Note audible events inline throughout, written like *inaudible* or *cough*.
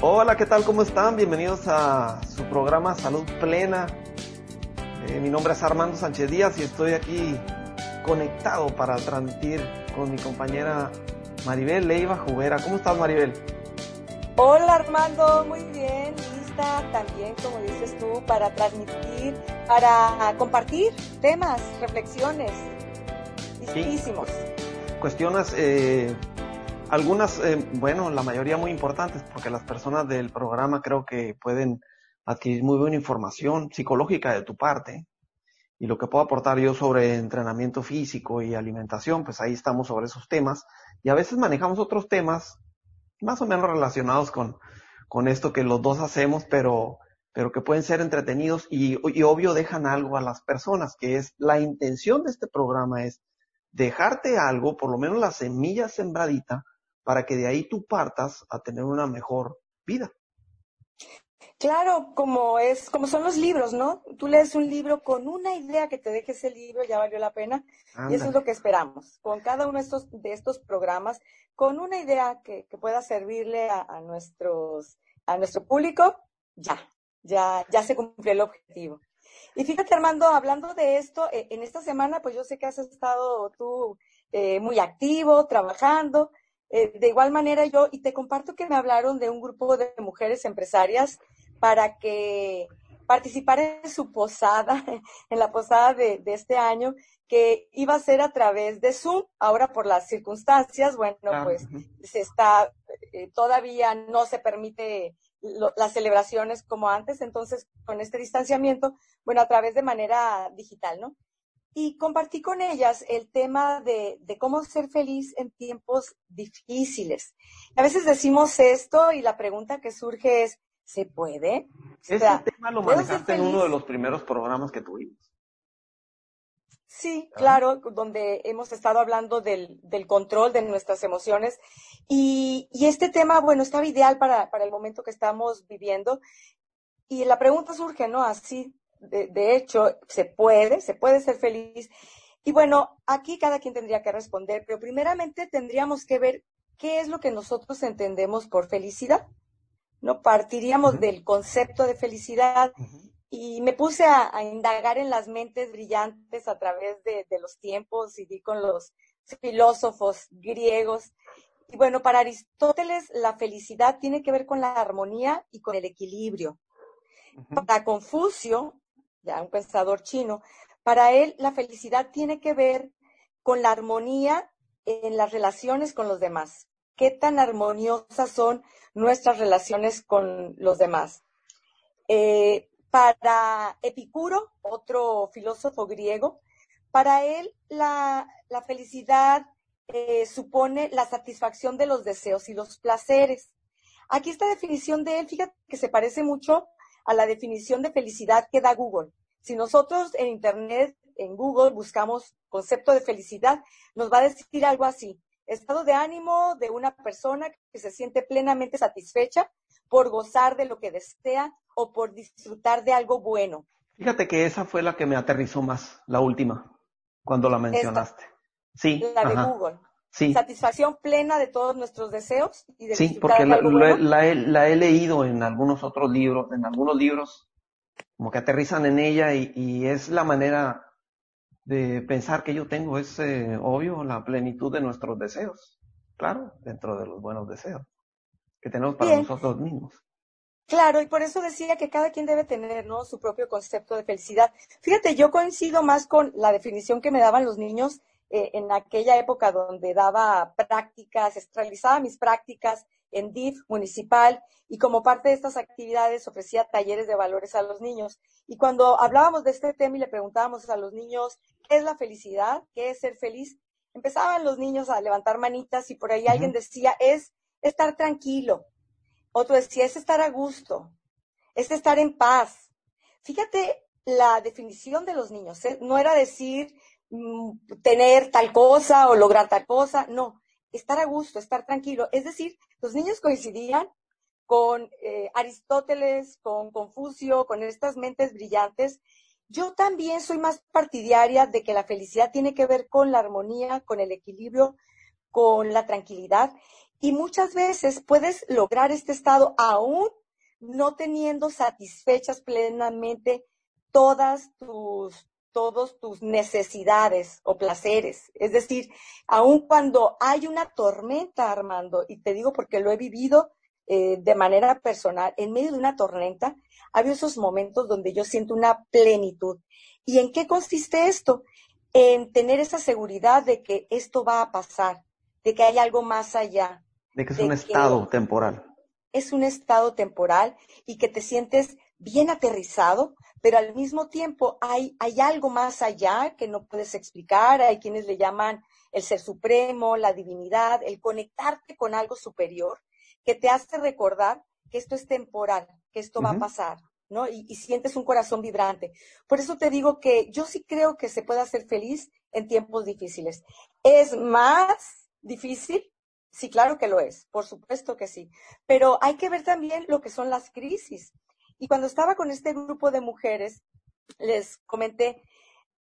Hola, ¿qué tal? ¿Cómo están? Bienvenidos a su programa Salud Plena. Eh, mi nombre es Armando Sánchez Díaz y estoy aquí conectado para transmitir con mi compañera Maribel Leiva Jubera. ¿Cómo estás, Maribel? Hola, Armando. Muy bien. Lista también, como dices tú, para transmitir, para compartir temas, reflexiones. Listísimos. Cuestiones eh, algunas, eh, bueno, la mayoría muy importantes, porque las personas del programa creo que pueden adquirir muy buena información psicológica de tu parte. Y lo que puedo aportar yo sobre entrenamiento físico y alimentación, pues ahí estamos sobre esos temas. Y a veces manejamos otros temas más o menos relacionados con, con esto que los dos hacemos, pero, pero que pueden ser entretenidos y, y obvio dejan algo a las personas, que es la intención de este programa es dejarte algo, por lo menos la semilla sembradita, para que de ahí tú partas a tener una mejor vida. Claro, como es, como son los libros, ¿no? Tú lees un libro con una idea que te deje ese libro, ya valió la pena. Y eso es lo que esperamos. Con cada uno de estos, de estos programas, con una idea que, pueda servirle a, nuestros, a nuestro público, ya, ya, ya se cumplió el objetivo. Y fíjate, Armando, hablando de esto, eh, en esta semana, pues yo sé que has estado tú eh, muy activo, trabajando. Eh, de igual manera yo, y te comparto que me hablaron de un grupo de mujeres empresarias para que participara en su posada, *laughs* en la posada de, este año, que iba a ser a través de Zoom. Ahora por las circunstancias, bueno, pues se está, eh, todavía no se permite las celebraciones como antes, entonces con este distanciamiento, bueno, a través de manera digital, ¿no? Y compartí con ellas el tema de, cómo ser feliz en tiempos difíciles. A veces decimos esto y la pregunta que surge es, ¿se puede? Ese tema lo manejaste en uno de los primeros programas que tuvimos. Sí, claro, donde hemos estado hablando del, control de nuestras emociones. Y, este tema, bueno, estaba ideal para, para el momento que estamos viviendo. Y la pregunta surge, ¿no? Así, de, hecho, se puede, se puede ser feliz. Y bueno, aquí cada quien tendría que responder, pero primeramente tendríamos que ver qué es lo que nosotros entendemos por felicidad. ¿No? Partiríamos del concepto de felicidad y me puse a, indagar en las mentes brillantes a través de, de los tiempos y di con los filósofos griegos. Y bueno, para Aristóteles la felicidad tiene que ver con la armonía y con el equilibrio. Para Confucio, ya un pensador chino, para él la felicidad tiene que ver con la armonía en las relaciones con los demás. ¿Qué tan armoniosas son nuestras relaciones con los demás? Eh, para Epicuro, otro filósofo griego, para él la, felicidad eh, supone la satisfacción de los deseos y los placeres. Aquí esta definición de él, fíjate que se parece mucho a la definición de felicidad que da Google. Si nosotros en Internet, en Google, buscamos concepto de felicidad, nos va a decir algo así. Estado de ánimo de una persona que se siente plenamente satisfecha por gozar de lo que desea o por disfrutar de algo bueno. Fíjate que esa fue la que me aterrizó más, la última, cuando la mencionaste. sí. La de Google. Sí. Satisfacción plena de todos nuestros deseos y de Sí, porque la, he, leído en algunos otros libros, en algunos libros, como que aterrizan en ella y, es la manera de pensar que yo tengo, es eh, obvio la plenitud de nuestros deseos, claro, dentro de los buenos deseos que tenemos para nosotros mismos. Claro, y por eso decía que cada quien debe tener ¿no? su propio concepto de felicidad. Fíjate, yo coincido más con la definición que me daban los niños eh, en aquella época donde daba prácticas, realizaba mis prácticas en DIF municipal y como parte de estas actividades ofrecía talleres de valores a los niños. Y cuando hablábamos de este tema y le preguntábamos a los niños qué es la felicidad, qué es ser feliz, empezaban los niños a levantar manitas y por ahí alguien decía es estar tranquilo. Otro decía es estar a gusto, es estar en paz. Fíjate la definición de los niños, ¿eh? no era decir tener tal cosa o lograr tal cosa, no, estar a gusto, estar tranquilo. Es decir, los niños coincidían con eh, Aristóteles, con Confucio, con estas mentes brillantes. Yo también soy más partidaria de que la felicidad tiene que ver con la armonía, con el equilibrio, con la tranquilidad. Y muchas veces puedes lograr este estado aún no teniendo satisfechas plenamente todas tus, todos tus necesidades o placeres. Es decir, aun cuando hay una tormenta, Armando, y te digo porque lo he vivido eh, de manera personal, en medio de una tormenta, había esos momentos donde yo siento una plenitud. ¿Y en qué consiste esto? En tener esa seguridad de que esto va a pasar, de que hay algo más allá. De que es un estado temporal. Es un estado temporal y que te sientes bien aterrizado, pero al mismo tiempo hay, hay algo más allá que no puedes explicar. Hay quienes le llaman el ser supremo, la divinidad, el conectarte con algo superior que te hace recordar que esto es temporal, que esto va a pasar, ¿no? Y, y, sientes un corazón vibrante. Por eso te digo que yo sí creo que se puede hacer feliz en tiempos difíciles. ¿Es más difícil? Sí, claro que lo es, por supuesto que sí. Pero hay que ver también lo que son las crisis. Y cuando estaba con este grupo de mujeres, les comenté,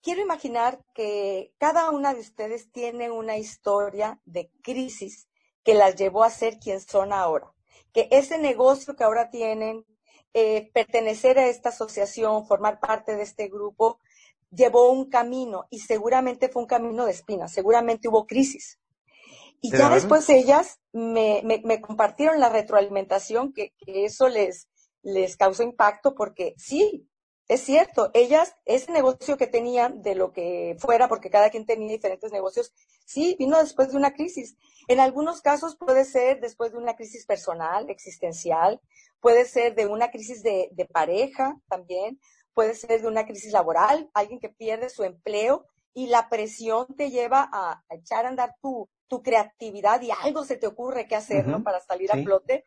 quiero imaginar que cada una de ustedes tiene una historia de crisis que las llevó a ser quien son ahora. Que ese negocio que ahora tienen, eh, pertenecer a esta asociación, formar parte de este grupo, llevó un camino y seguramente fue un camino de espinas, seguramente hubo crisis. Y ya después ellas me, me, compartieron la retroalimentación que, que eso les, les causó impacto porque sí, es cierto, ellas, ese negocio que tenían de lo que fuera, porque cada quien tenía diferentes negocios, sí, vino después de una crisis. En algunos casos puede ser después de una crisis personal, existencial, puede ser de una crisis de, de pareja también, puede ser de una crisis laboral, alguien que pierde su empleo y la presión te lleva a, echar a andar tu, tu creatividad y algo se te ocurre que hacer, ¿no? Para salir a flote.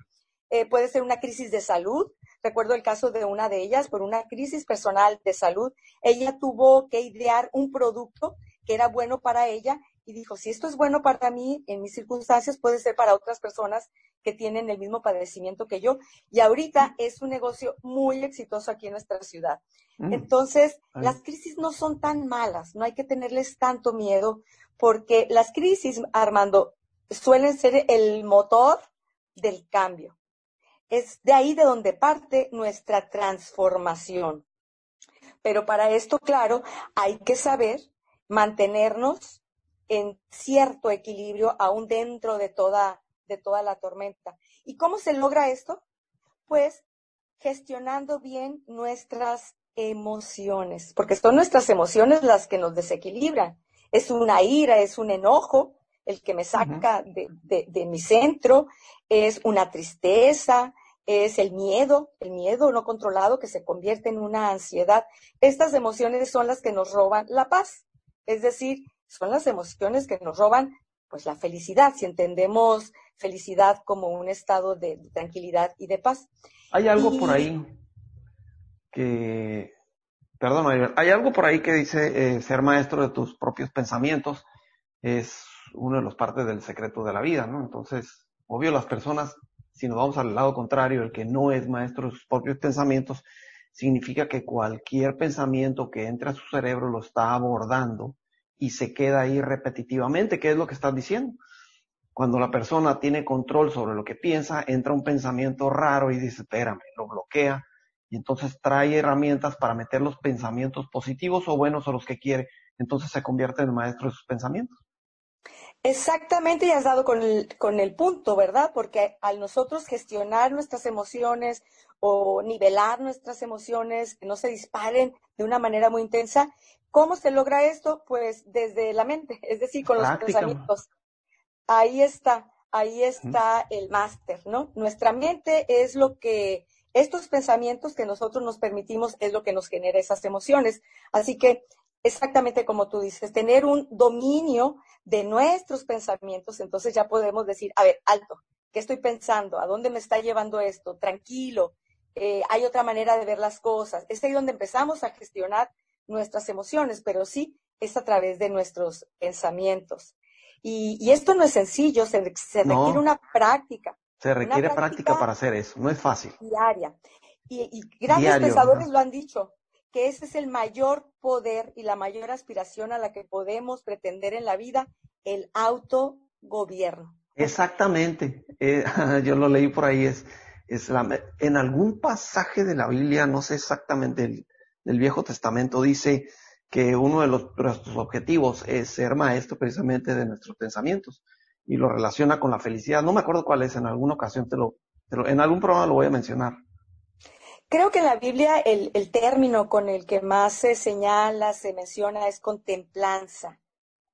Eh, puede ser una crisis de salud, Recuerdo el caso de una de ellas, por una crisis personal de salud, ella tuvo que idear un producto que era bueno para ella y dijo, si esto es bueno para mí, en mis circunstancias, puede ser para otras personas que tienen el mismo padecimiento que yo. Y ahorita es un negocio muy exitoso aquí en nuestra ciudad. Mm. Entonces, las crisis no son tan malas, no hay que tenerles tanto miedo, porque las crisis, Armando, suelen ser el motor del cambio. Es de ahí de donde parte nuestra transformación. Pero para esto, claro, hay que saber mantenernos en cierto equilibrio aún dentro de toda, de toda la tormenta. ¿Y cómo se logra esto? Pues gestionando bien nuestras emociones, porque son nuestras emociones las que nos desequilibran. Es una ira, es un enojo el que me saca de, de, mi centro, es una tristeza, es el miedo, el miedo no controlado que se convierte en una ansiedad. Estas emociones son las que nos roban la paz, es decir, son las emociones que nos roban pues la felicidad, si entendemos felicidad como un estado de, tranquilidad y de paz. Hay algo por ahí que, perdón, hay algo por ahí que dice eh, ser maestro de tus propios pensamientos es uno de los partes del secreto de la vida, ¿no? Entonces, obvio, las personas si nos vamos al lado contrario, el que no es maestro de sus propios pensamientos, significa que cualquier pensamiento que entre a su cerebro lo está abordando y se queda ahí repetitivamente, ¿qué es lo que estás diciendo? Cuando la persona tiene control sobre lo que piensa, entra un pensamiento raro y dice, espérame, lo bloquea y entonces trae herramientas para meter los pensamientos positivos o buenos o los que quiere, entonces se convierte en maestro de sus pensamientos. Exactamente, y has dado con el, con el punto, ¿verdad? Porque al nosotros gestionar nuestras emociones o nivelar nuestras emociones, que no se disparen de una manera muy intensa, ¿cómo se logra esto? Pues desde la mente, *laughs* es decir, con los pensamientos. Ahí está, ahí está el máster, ¿no? Nuestra mente es lo que, estos pensamientos que nosotros nos permitimos es lo que nos genera esas emociones. Así que exactamente como tú dices, tener un dominio de nuestros pensamientos, entonces ya podemos decir, a ver, alto, ¿qué estoy pensando? ¿A dónde me está llevando esto? Tranquilo, eh, hay otra manera de ver las cosas. Es ahí donde empezamos a gestionar nuestras emociones, pero sí es a través de nuestros pensamientos. Y, esto no es sencillo, se, requiere una práctica. Se requiere práctica, para hacer eso, no es fácil. Diaria. Y, grandes pensadores lo han dicho, que ese es el mayor poder y la mayor aspiración a la que podemos pretender en la vida, el autogobierno. Exactamente, eh, *laughs* yo lo leí por ahí, es, es la, en algún pasaje de la Biblia, no sé exactamente, el, del Viejo Testamento dice que uno de los, nuestros objetivos es ser maestro precisamente de nuestros pensamientos y lo relaciona con la felicidad. No me acuerdo cuál es, en alguna ocasión te lo, en algún programa lo voy a mencionar. Creo que en la Biblia el, el término con el que más se señala, se menciona es contemplanza.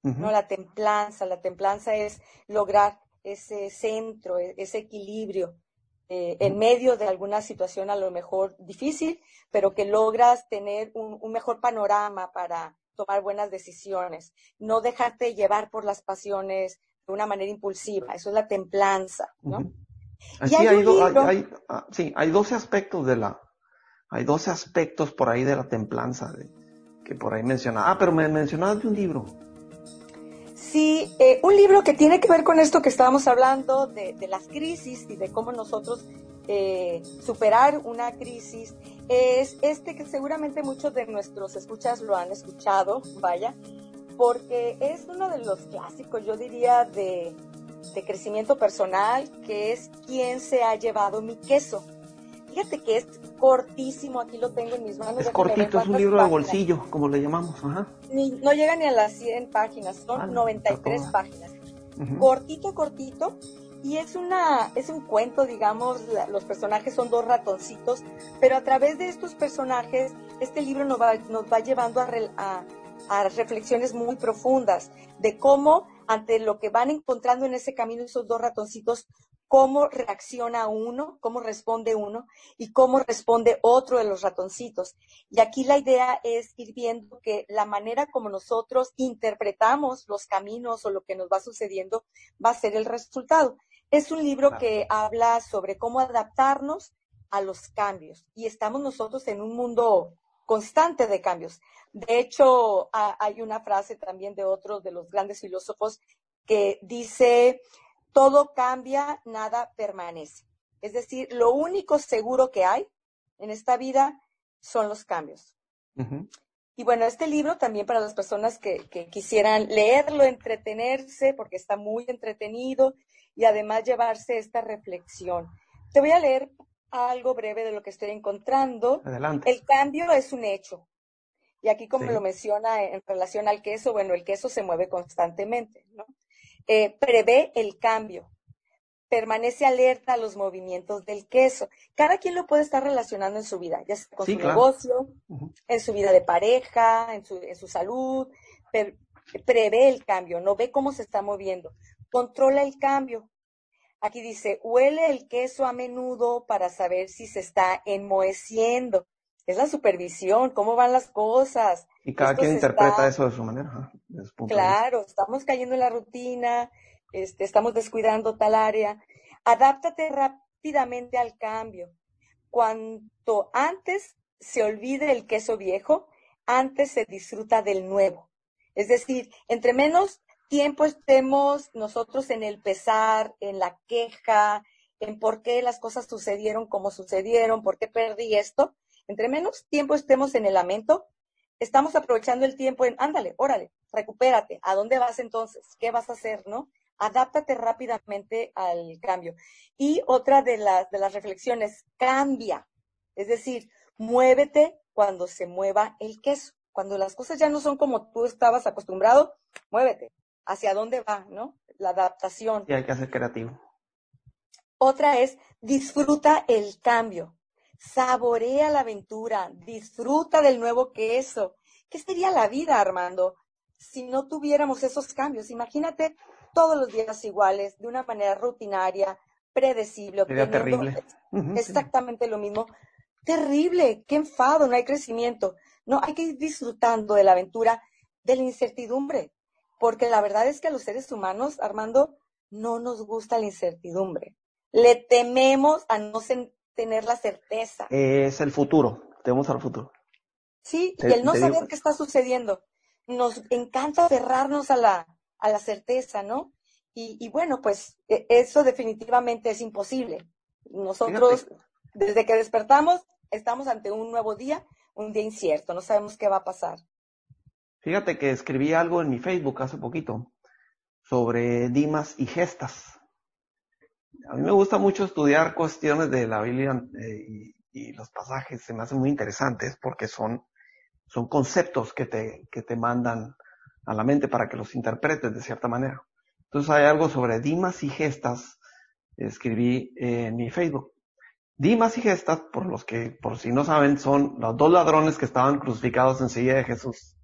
¿no? La templanza, la templanza es lograr ese centro, e, ese equilibrio eh, en medio de alguna situación a lo mejor difícil, pero que logras tener un, mejor panorama para tomar buenas decisiones, no dejarte llevar por las pasiones de una manera impulsiva, eso es la templanza, ¿no? y hay, hay, ah, sí, hay 12 aspectos de la, hay 12 aspectos por ahí de la templanza de, que por ahí menciona. Ah, pero me mencionabas de un libro. Sí, eh, un libro que tiene que ver con esto que estábamos hablando de, las crisis y de cómo nosotros eh, superar una crisis es este que seguramente muchos de nuestros escuchas lo han escuchado, vaya, porque es uno de los clásicos, yo diría, de, de crecimiento personal, que es ¿Quién se ha llevado mi queso? Fíjate que es cortísimo, aquí lo tengo en mis manos. Es cortito, es un libro de bolsillo, como le llamamos. Ajá. no llega ni a las 100 páginas, son 93 ah, páginas. Cortito, cortito. Y es, una, es un cuento, digamos, los personajes son dos ratoncitos, pero a través de estos personajes, este libro nos va, nos va llevando a, a, a reflexiones muy profundas de cómo ante lo que van encontrando en ese camino esos dos ratoncitos, cómo reacciona uno, cómo responde uno y cómo responde otro de los ratoncitos. Y aquí la idea es ir viendo que la manera como nosotros interpretamos los caminos o lo que nos va sucediendo va a ser el resultado. Es un libro que habla sobre cómo adaptarnos a los cambios y estamos nosotros en un mundo constante de cambios. De hecho, hay una frase también de otro de los grandes filósofos que dice, todo cambia, nada permanece. Es decir, lo único seguro que hay en esta vida son los cambios. Y bueno, este libro también para las personas que, quisieran leerlo, entretenerse, porque está muy entretenido y además llevarse esta reflexión. Te voy a leer algo breve de lo que estoy encontrando. Adelante. El cambio es un hecho. Y aquí, como lo menciona en relación al queso, bueno, el queso se mueve constantemente, ¿no? Eh, prevé el cambio, permanece alerta a los movimientos del queso. Cada quien lo puede estar relacionando en su vida, ya sea con su negocio, en su vida de pareja, en su, en su salud, prevé el cambio, no ve cómo se está moviendo, controla el cambio. Aquí dice, huele el queso a menudo para saber si se está enmoheciendo. Es la supervisión, cómo van las cosas. Y cada quien interpreta eso de su manera. claro, estamos cayendo en la rutina, este, estamos descuidando tal área. Adáptate rápidamente al cambio. Cuanto antes se olvide el queso viejo, antes se disfruta del nuevo. Es decir, entre menos tiempo estemos nosotros en el pesar, en la queja, en por qué las cosas sucedieron como sucedieron, por qué perdí esto, entre menos tiempo estemos en el lamento, estamos aprovechando el tiempo en, ándale, órale, recupérate. ¿A dónde vas entonces? ¿Qué vas a hacer, no? Adáptate rápidamente al cambio. Y otra de las, de las reflexiones, cambia. Es decir, muévete cuando se mueva el queso. Cuando las cosas ya no son como tú estabas acostumbrado, muévete. ¿Hacia dónde va, no? La adaptación. Y hay que ser creativo. Otra es, disfruta el cambio saborea la aventura, disfruta del nuevo queso. ¿Qué sería la vida, Armando, si no tuviéramos esos cambios? Imagínate todos los días iguales, de una manera rutinaria, predecible. Sería terrible. Exactamente lo mismo. Terrible, qué enfado, no hay crecimiento. No, hay que ir disfrutando de la aventura, de la incertidumbre, porque la verdad es que a los seres humanos, Armando, no nos gusta la incertidumbre. Le tememos a no, tener la certeza. Es el futuro, tenemos al futuro. Sí, y el no saber qué está sucediendo. Nos encanta cerrarnos a la, a la certeza, ¿no? Y, bueno, pues e, eso definitivamente es imposible. Nosotros, desde que despertamos, estamos ante un nuevo día, un día incierto, no sabemos qué va a pasar. Fíjate que escribí algo en mi Facebook hace poquito sobre Dimas y Gestas. A mí me gusta mucho estudiar cuestiones de la Biblia eh, y, los pasajes se me hacen muy interesantes porque son, son conceptos que te, que te mandan a la mente para que los interpretes de cierta manera. Entonces hay algo sobre Dimas y Gestas, escribí en mi Facebook. Dimas y Gestas, por los que, por si no saben, son los dos ladrones que estaban crucificados enseguida de Jesús.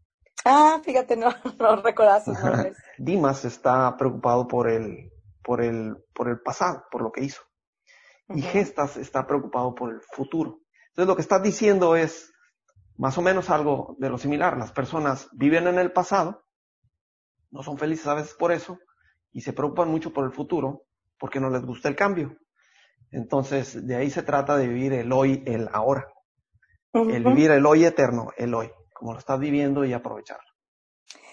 Ah, fíjate, no, *laughs* no sus *laughs* nombres. Dimas está preocupado por el, por el, por el pasado, por lo que hizo. Y Gestas está preocupado por el futuro. Entonces lo que estás diciendo es más o menos algo de lo similar. Las personas viven en el pasado, no son felices a veces por eso, y se preocupan mucho por el futuro porque no les gusta el cambio. Entonces, de ahí se trata de vivir el hoy, el ahora. El vivir el hoy eterno, el hoy, como lo estás viviendo y aprovecharlo.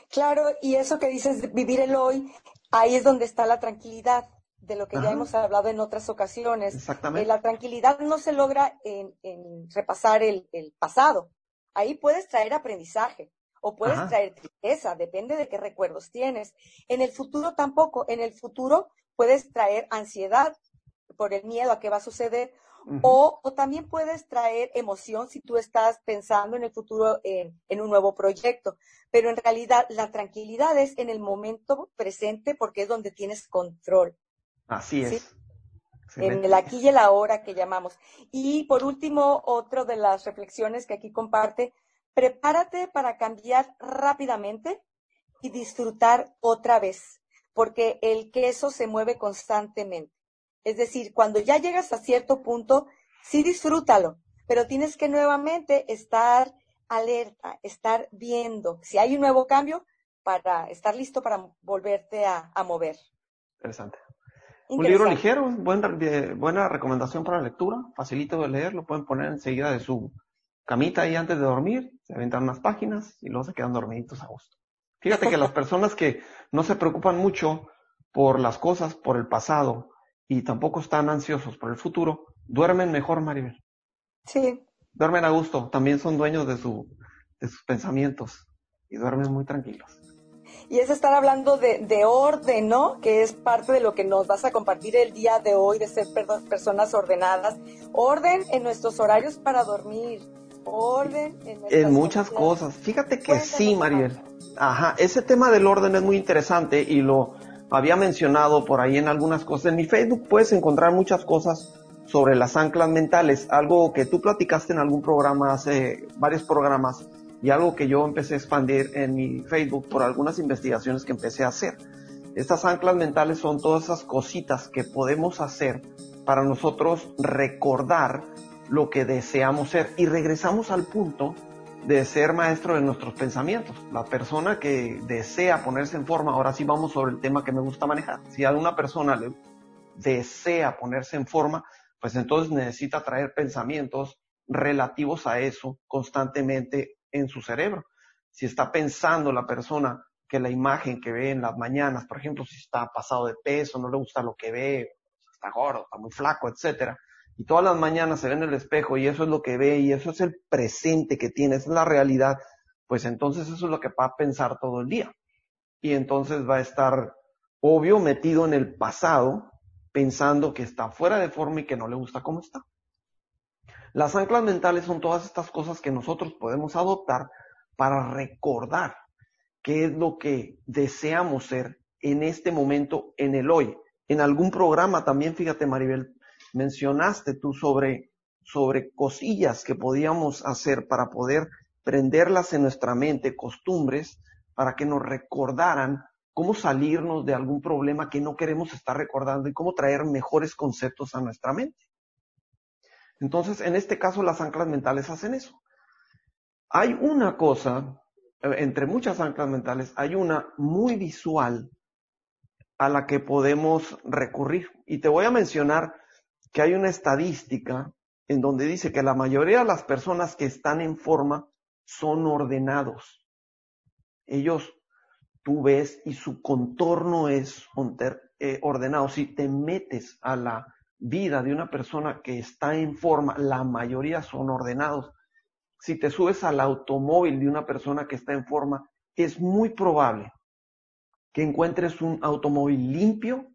Claro, y eso que dices, vivir el hoy, ahí es donde está la tranquilidad, de lo que ya hemos hablado en otras ocasiones. Exactamente. Eh, la tranquilidad no se logra en, repasar el, pasado. Ahí puedes traer aprendizaje o puedes traer tristeza, depende de qué recuerdos tienes. En el futuro tampoco. En el futuro puedes traer ansiedad por el miedo a qué va a suceder, o, también puedes traer emoción si tú estás pensando en el futuro en, un nuevo proyecto. Pero en realidad la tranquilidad es en el momento presente porque es donde tienes control. Así es. En el aquí y el ahora que llamamos. Y por último, otra de las reflexiones que aquí comparte, prepárate para cambiar rápidamente y disfrutar otra vez, porque el queso se mueve constantemente. Es decir, cuando ya llegas a cierto punto, sí disfrútalo, pero tienes que nuevamente estar alerta, estar viendo si hay un nuevo cambio para estar listo para volverte a, mover. Interesante. Un libro ligero, buena, buena recomendación para la lectura, facilito de leer, lo pueden poner enseguida de su camita ahí antes de dormir, se aventan unas páginas y luego se quedan dormiditos a gusto. Fíjate que las *laughs* personas que no se preocupan mucho por las cosas, por el pasado, y tampoco están ansiosos por el futuro, duermen mejor, Maribel. Sí. Duermen a gusto, también son dueños de, su, de sus pensamientos y duermen muy tranquilos. Y es estar hablando de, de, orden, ¿no? Que es parte de lo que nos vas a compartir el día de hoy, de ser personas ordenadas. Orden en nuestros horarios para dormir. Orden en, en muchas cosas. Fíjate que sí, Maribel. Ajá, ese tema del orden es muy interesante y lo, había mencionado por ahí en algunas cosas. En mi Facebook puedes encontrar muchas cosas sobre las anclas mentales, algo que tú platicaste en algún programa hace varios programas y algo que yo empecé a expandir en mi Facebook por algunas investigaciones que empecé a hacer. Estas anclas mentales son todas esas cositas que podemos hacer para nosotros recordar lo que deseamos ser y regresamos al punto de ser maestro de nuestros pensamientos. La persona que desea ponerse en forma, ahora sí vamos sobre el tema que me gusta manejar. Si alguna persona le desea ponerse en forma, pues entonces necesita traer pensamientos relativos a eso constantemente en su cerebro. Si está pensando la persona que la imagen que ve en las mañanas, por ejemplo, si está pasado de peso, no le gusta lo que ve, está gordo, está muy flaco, etcétera, y todas las mañanas se ve en el espejo y eso es lo que ve y eso es el presente que tiene, es la realidad, pues entonces eso es lo que va a pensar todo el día. Y entonces va a estar obvio metido en el pasado, pensando que está fuera de forma y que no le gusta cómo está. Las anclas mentales son todas estas cosas que nosotros podemos adoptar para recordar qué es lo que deseamos ser en este momento, en el hoy. En algún programa también, fíjate Maribel, mencionaste tú sobre, sobre cosillas que podíamos hacer para poder prenderlas en nuestra mente, costumbres, para que nos recordaran cómo salirnos de algún problema que no queremos estar recordando y cómo traer mejores conceptos a nuestra mente. Entonces, en este caso, las anclas mentales hacen eso. Hay una cosa, eh, entre muchas anclas mentales, hay una muy visual a la que podemos recurrir. Y te voy a mencionar que hay una estadística en donde dice que la mayoría de las personas que están en forma son ordenados. Ellos, tú ves, y su contorno es eh, ordenado. Si te metes a la vida de una persona que está en forma, la mayoría son ordenados. Si te subes al automóvil de una persona que está en forma, es muy probable que encuentres un automóvil limpio,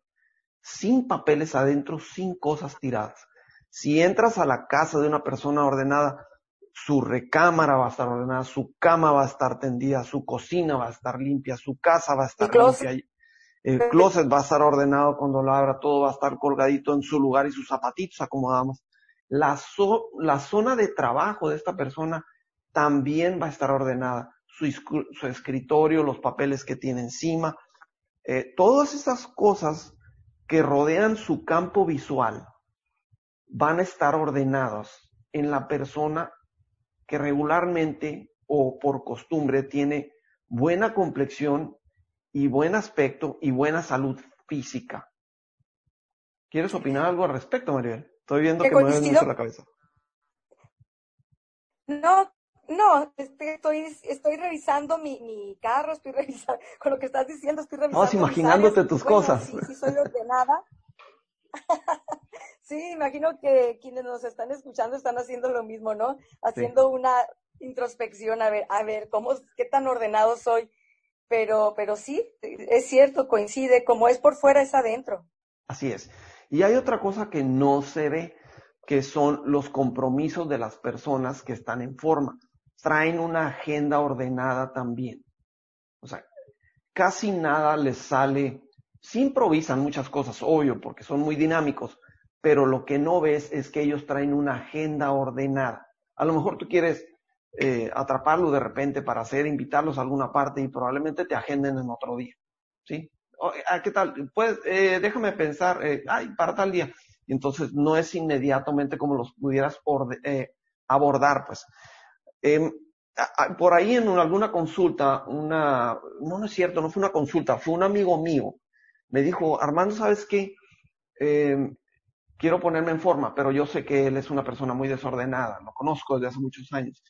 sin papeles adentro, sin cosas tiradas. Si entras a la casa de una persona ordenada, su recámara va a estar ordenada, su cama va a estar tendida, su cocina va a estar limpia, su casa va a estar limpia. El closet va a estar ordenado cuando lo abra, todo va a estar colgadito en su lugar y sus zapatitos acomodamos. La, la zona de trabajo de esta persona también va a estar ordenada. Su, su escritorio, los papeles que tiene encima, eh, todas esas cosas que rodean su campo visual van a estar ordenados en la persona que regularmente o por costumbre tiene buena complexión y buen aspecto y buena salud física. ¿Quieres opinar algo al respecto, Maribel? Estoy viendo que mueves mucho la cabeza. No, no, estoy, estoy revisando mi, mi carro, estoy *laughs* revisando, con lo que estás diciendo, estoy revisando. Vas imaginándote tus cosas. Sí, sí, soy ordenada. *laughs* sí, imagino que quienes nos están escuchando están haciendo lo mismo, ¿no? Haciendo una introspección, a ver, a ver, cómo, qué tan ordenado soy. Pero, pero sí, es cierto, coincide, como es por fuera es adentro. Así es. Y hay otra cosa que no se ve, que son los compromisos de las personas que están en forma. Traen una agenda ordenada también. O sea, casi nada les sale, sí improvisan muchas cosas, obvio, porque son muy dinámicos, pero lo que no ves es que ellos traen una agenda ordenada. A lo mejor tú quieres eh, atraparlos de repente para hacer, invitarlos a alguna parte y probablemente te agenden en otro día. ¿Sí? Ah, ¿Qué tal? Pues eh, déjame pensar, eh, ay, para tal día. Entonces no es inmediatamente como los pudieras eh, abordar, pues. Em, por ahí en alguna consulta, una, no, no es cierto, no fue una consulta, fue un amigo mío, me dijo, Armando, ¿sabes qué? Em, quiero ponerme en forma, pero yo sé que él es una persona muy desordenada, lo conozco desde hace muchos años.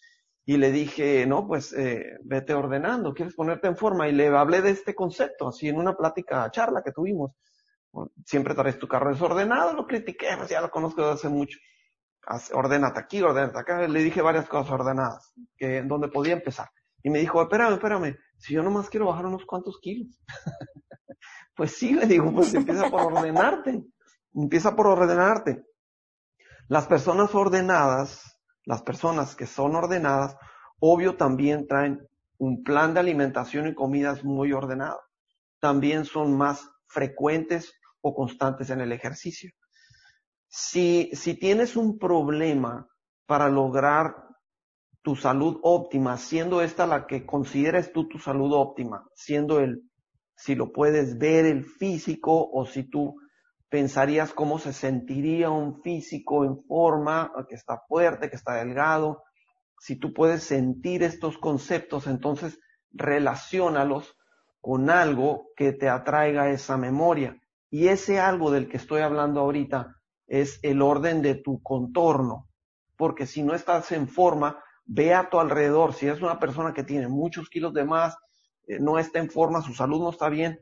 Y le dije, no, pues eh, vete ordenando, ¿quieres ponerte en forma? Y le hablé de este concepto, así en una plática, charla que tuvimos. Siempre traes tu carro desordenado, lo critiqué, pues ya lo conozco desde hace mucho. Ordenate aquí, ordenate acá. Le dije varias cosas ordenadas, que donde podía empezar. Y me dijo, espérame, espérame, si yo nomás quiero bajar unos cuantos kilos. *laughs* pues sí, le digo, pues empieza por ordenarte. Empieza por ordenarte. Las personas ordenadas las personas que son ordenadas, obvio también traen un plan de alimentación y comidas muy ordenado. También son más frecuentes o constantes en el ejercicio. Si, si tienes un problema para lograr tu salud óptima, siendo esta la que consideres tú tu salud óptima, siendo el, si lo puedes ver, el físico, o si tú pensarías cómo se sentiría un físico en forma, que está fuerte, que está delgado. Si tú puedes sentir estos conceptos, entonces relaciónalos con algo que te atraiga esa memoria. Y ese algo del que estoy hablando ahorita es el orden de tu contorno. Porque si no estás en forma, ve a tu alrededor. Si es una persona que tiene muchos kilos de más, eh, no está en forma, su salud no está bien,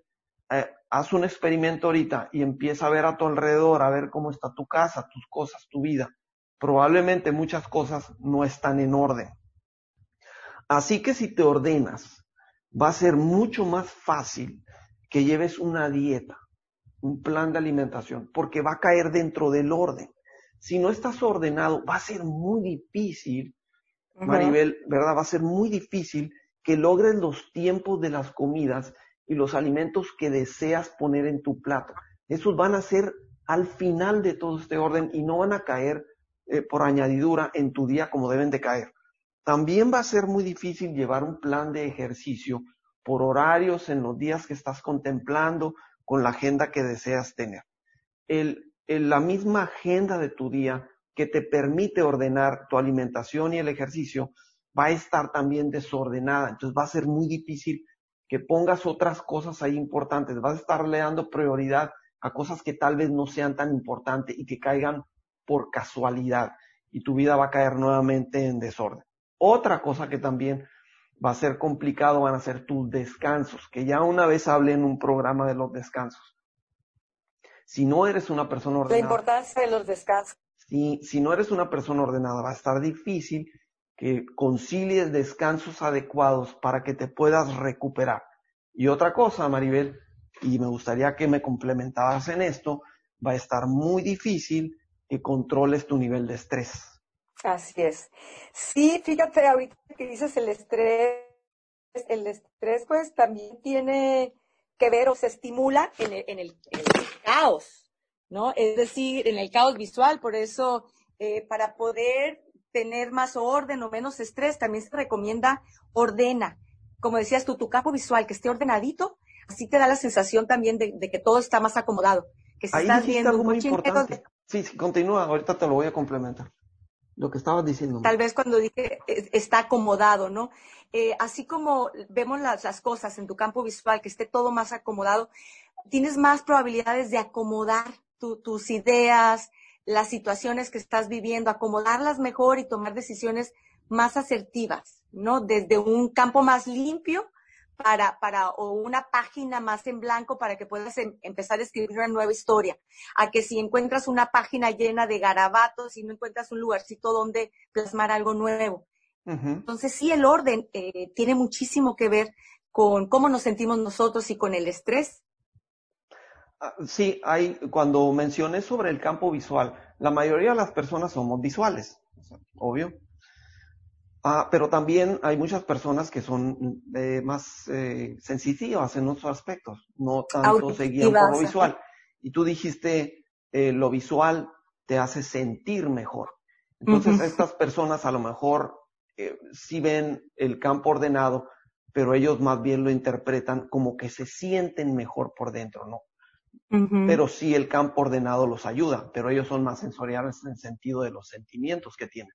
eh, haz un experimento ahorita y empieza a ver a tu alrededor, a ver cómo está tu casa, tus cosas, tu vida. Probablemente muchas cosas no están en orden. Así que si te ordenas, va a ser mucho más fácil que lleves una dieta, un plan de alimentación, porque va a caer dentro del orden. Si no estás ordenado, va a ser muy difícil, Maribel, ¿verdad? Va a ser muy difícil que logres los tiempos de las comidas y los alimentos que deseas poner en tu plato. Esos van a ser al final de todo este orden y no van a caer eh, por añadidura en tu día como deben de caer. También va a ser muy difícil llevar un plan de ejercicio por horarios en los días que estás contemplando con la agenda que deseas tener. El, la misma agenda de tu día que te permite ordenar tu alimentación y el ejercicio va a estar también desordenada. Entonces va a ser muy difícil que pongas otras cosas ahí importantes. Vas a estarle dando prioridad a cosas que tal vez no sean tan importantes y que caigan por casualidad y tu vida va a caer nuevamente en desorden. Otra cosa que también va a ser complicado van a ser tus descansos, que ya una vez hablé en un programa de los descansos. Si no eres una persona ordenada. La importancia de los descansos. Si, si no eres una persona ordenada, va a estar difícil que concilies descansos adecuados para que te puedas recuperar. Y otra cosa, Maribel, y me gustaría que me complementaras en esto, va a estar muy difícil que controles tu nivel de estrés. Así es. Sí, fíjate ahorita que dices el estrés, el estrés pues también tiene que ver o se estimula en el, en el, caos, ¿no? Es decir, en el caos visual, por eso eh, para poder tener más orden o menos estrés, también se recomienda ordena. Como decías tú, tu campo visual que esté ordenadito, así te da la sensación también de, que todo está más acomodado. Que si estás viendo algo muy importante. Sí, continúa, ahorita te lo voy a complementar. Lo que estabas diciendo. Tal vez cuando dije está acomodado, ¿no? Eh, así como vemos las, las cosas en tu campo visual, que esté todo más acomodado, tienes más probabilidades de acomodar tus ideas, las situaciones que estás viviendo, acomodarlas mejor y tomar decisiones más asertivas, ¿no? Desde un campo más limpio para, para, o una página más en blanco para que puedas em, empezar a escribir una nueva historia. A que si encuentras una página llena de garabatos y no encuentras un lugarcito donde plasmar algo nuevo. Entonces sí, el orden eh, tiene muchísimo que ver con cómo nos sentimos nosotros y con el estrés. Ah, sí, hay, cuando mencioné sobre el campo visual, la mayoría de las personas somos visuales, obvio. Ah, pero también hay muchas personas que son eh, más eh, sensitivas en otros aspectos, no tanto se guían por lo visual. Y tú dijiste, eh, lo visual te hace sentir mejor. Entonces, estas personas a lo mejor eh, sí ven el campo ordenado, pero ellos más bien lo interpretan como que se sienten mejor por dentro, ¿no? Pero sí el campo ordenado los ayuda, pero ellos son más sensoriales en el sentido de los sentimientos que tienen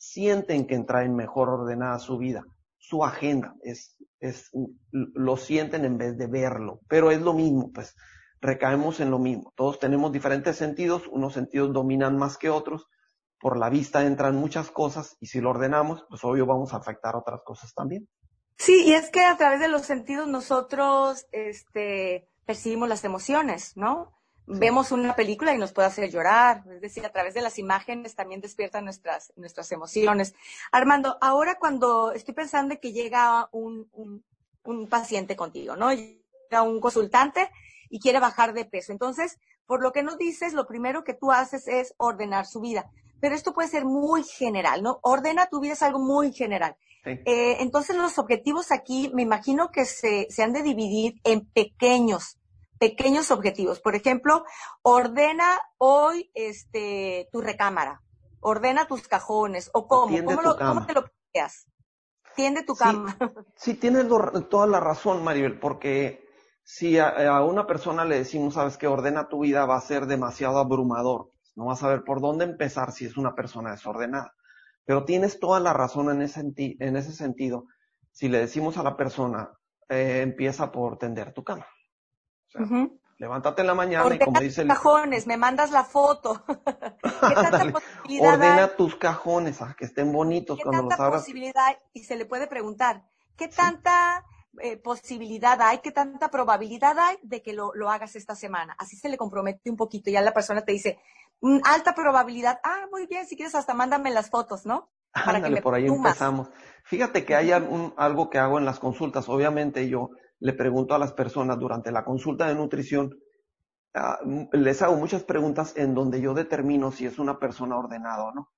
sienten que en mejor ordenada su vida, su agenda, es, es, lo sienten en vez de verlo, pero es lo mismo, pues recaemos en lo mismo. Todos tenemos diferentes sentidos, unos sentidos dominan más que otros, por la vista entran muchas cosas y si lo ordenamos, pues obvio vamos a afectar otras cosas también. Sí, y es que a través de los sentidos nosotros este, percibimos las emociones, ¿no? Vemos una película y nos puede hacer llorar, es decir, a través de las imágenes también despiertan nuestras, nuestras emociones. Armando, ahora cuando estoy pensando que llega un, un, paciente contigo, ¿no? Llega un consultante y quiere bajar de peso. Entonces, por lo que nos dices, lo primero que tú haces es ordenar su vida. Pero esto puede ser muy general, ¿no? Ordena tu vida es algo muy general. Eh, entonces, los objetivos aquí, me imagino que se, se han de dividir en pequeños pequeños objetivos. Por ejemplo, ordena hoy este, tu recámara, ordena tus cajones, o cómo, ¿Cómo, lo, ¿cómo, te lo planteas? Tiende tu cama. *laughs* Sí, tienes toda la razón, Maribel, porque si a, una persona le decimos, sabes que ordena tu vida, va a ser demasiado abrumador. No vas a saber por dónde empezar si es una persona desordenada. Pero tienes toda la razón en ese, en ese sentido. Si le decimos a la persona, eh, empieza por tender tu cama. Levántate en la mañana y como dice el... cajones, me mandas la foto. *laughs* ¿Qué tanta posibilidad Ordena tus cajones a que estén bonitos cuando los abras. posibilidad y se le puede preguntar, ¿qué tanta eh, posibilidad hay, qué tanta probabilidad hay de que lo, lo, hagas esta semana? Así se le compromete un poquito y ya la persona te dice, mm, alta probabilidad, ah, muy bien, si quieres hasta mándame las fotos, ¿no? Para que me por ahí empezamos. Fíjate que hay algo que hago en las consultas, obviamente yo le pregunto a las personas durante la consulta de nutrición, ah, les hago muchas preguntas en donde yo determino si es una persona ordenada o no.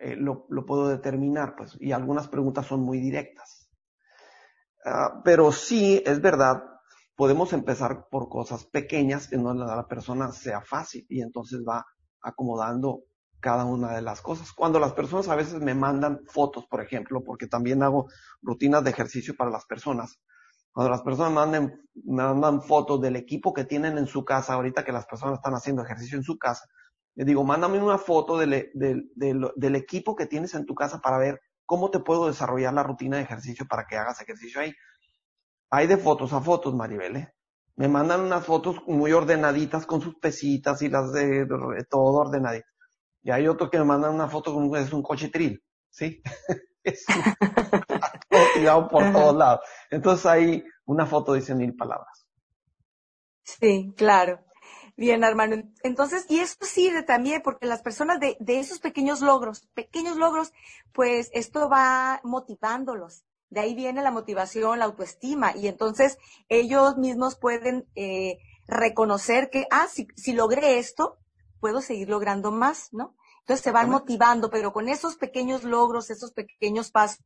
Eh, lo, puedo determinar, pues, y algunas preguntas son muy directas. Ah, pero sí, es verdad, podemos empezar por cosas pequeñas en donde la persona sea fácil y entonces va acomodando cada una de las cosas. Cuando las personas a veces me mandan fotos, por ejemplo, porque también hago rutinas de ejercicio para las personas, cuando las personas manden, mandan fotos del equipo que tienen en su casa, ahorita que las personas están haciendo ejercicio en su casa, les digo, mándame una foto del, del, equipo que tienes en tu casa para ver cómo te puedo desarrollar la rutina de ejercicio para que hagas ejercicio ahí. Hay de fotos a fotos, Maribel, ¿eh? Me mandan unas fotos muy ordenaditas con sus pesitas y las de, todo ordenadito. Y hay otros que me mandan una foto con es un coche tril, ¿sí? *laughs* es tirado por todos lados. Entonces ahí una foto dice mil palabras. Sí, claro. Bien, Armando. Entonces, y esto sirve también porque las personas de, de esos pequeños logros, pequeños logros, pues esto va motivándolos. De ahí viene la motivación, la autoestima, y entonces ellos mismos pueden eh, reconocer que, ah, si, si logré esto, puedo seguir logrando más, ¿no? Entonces se van motivando, pero con esos pequeños logros, esos pequeños pasos,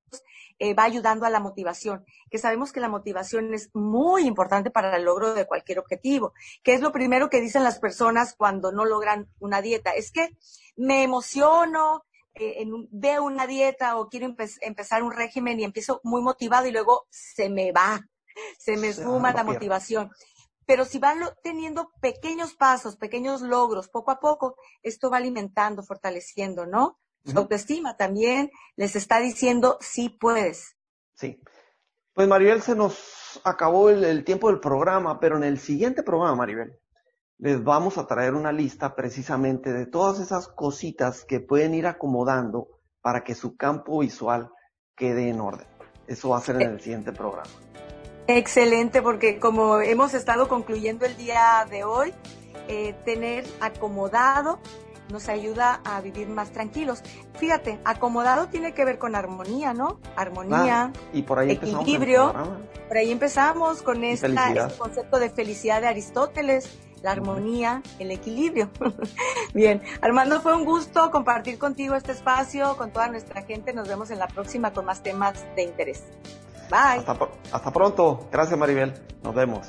eh, va ayudando a la motivación, que sabemos que la motivación es muy importante para el logro de cualquier objetivo, que es lo primero que dicen las personas cuando no logran una dieta. Es que me emociono, eh, veo una dieta o quiero empezar un régimen y empiezo muy motivado y luego se me va, se me suma la motivación. Pero si van teniendo pequeños pasos, pequeños logros, poco a poco, esto va alimentando, fortaleciendo, ¿no? Su autoestima también les está diciendo, sí puedes. Sí. Pues Maribel, se nos acabó el, tiempo del programa, pero en el siguiente programa, Maribel, les vamos a traer una lista precisamente de todas esas cositas que pueden ir acomodando para que su campo visual quede en orden. Eso va a ser en el siguiente programa. Excelente, porque como hemos estado concluyendo el día de hoy, eh, tener acomodado nos ayuda a vivir más tranquilos. Fíjate, acomodado tiene que ver con armonía, ¿no? Armonía, y por ahí equilibrio. Por ahí empezamos con esta, este concepto de felicidad de Aristóteles, la armonía, el equilibrio. *laughs* Bien, Armando, fue un gusto compartir contigo este espacio, con toda nuestra gente. Nos vemos en la próxima con más temas de interés. Bye. Hasta, hasta pronto. Gracias, Maribel. Nos vemos.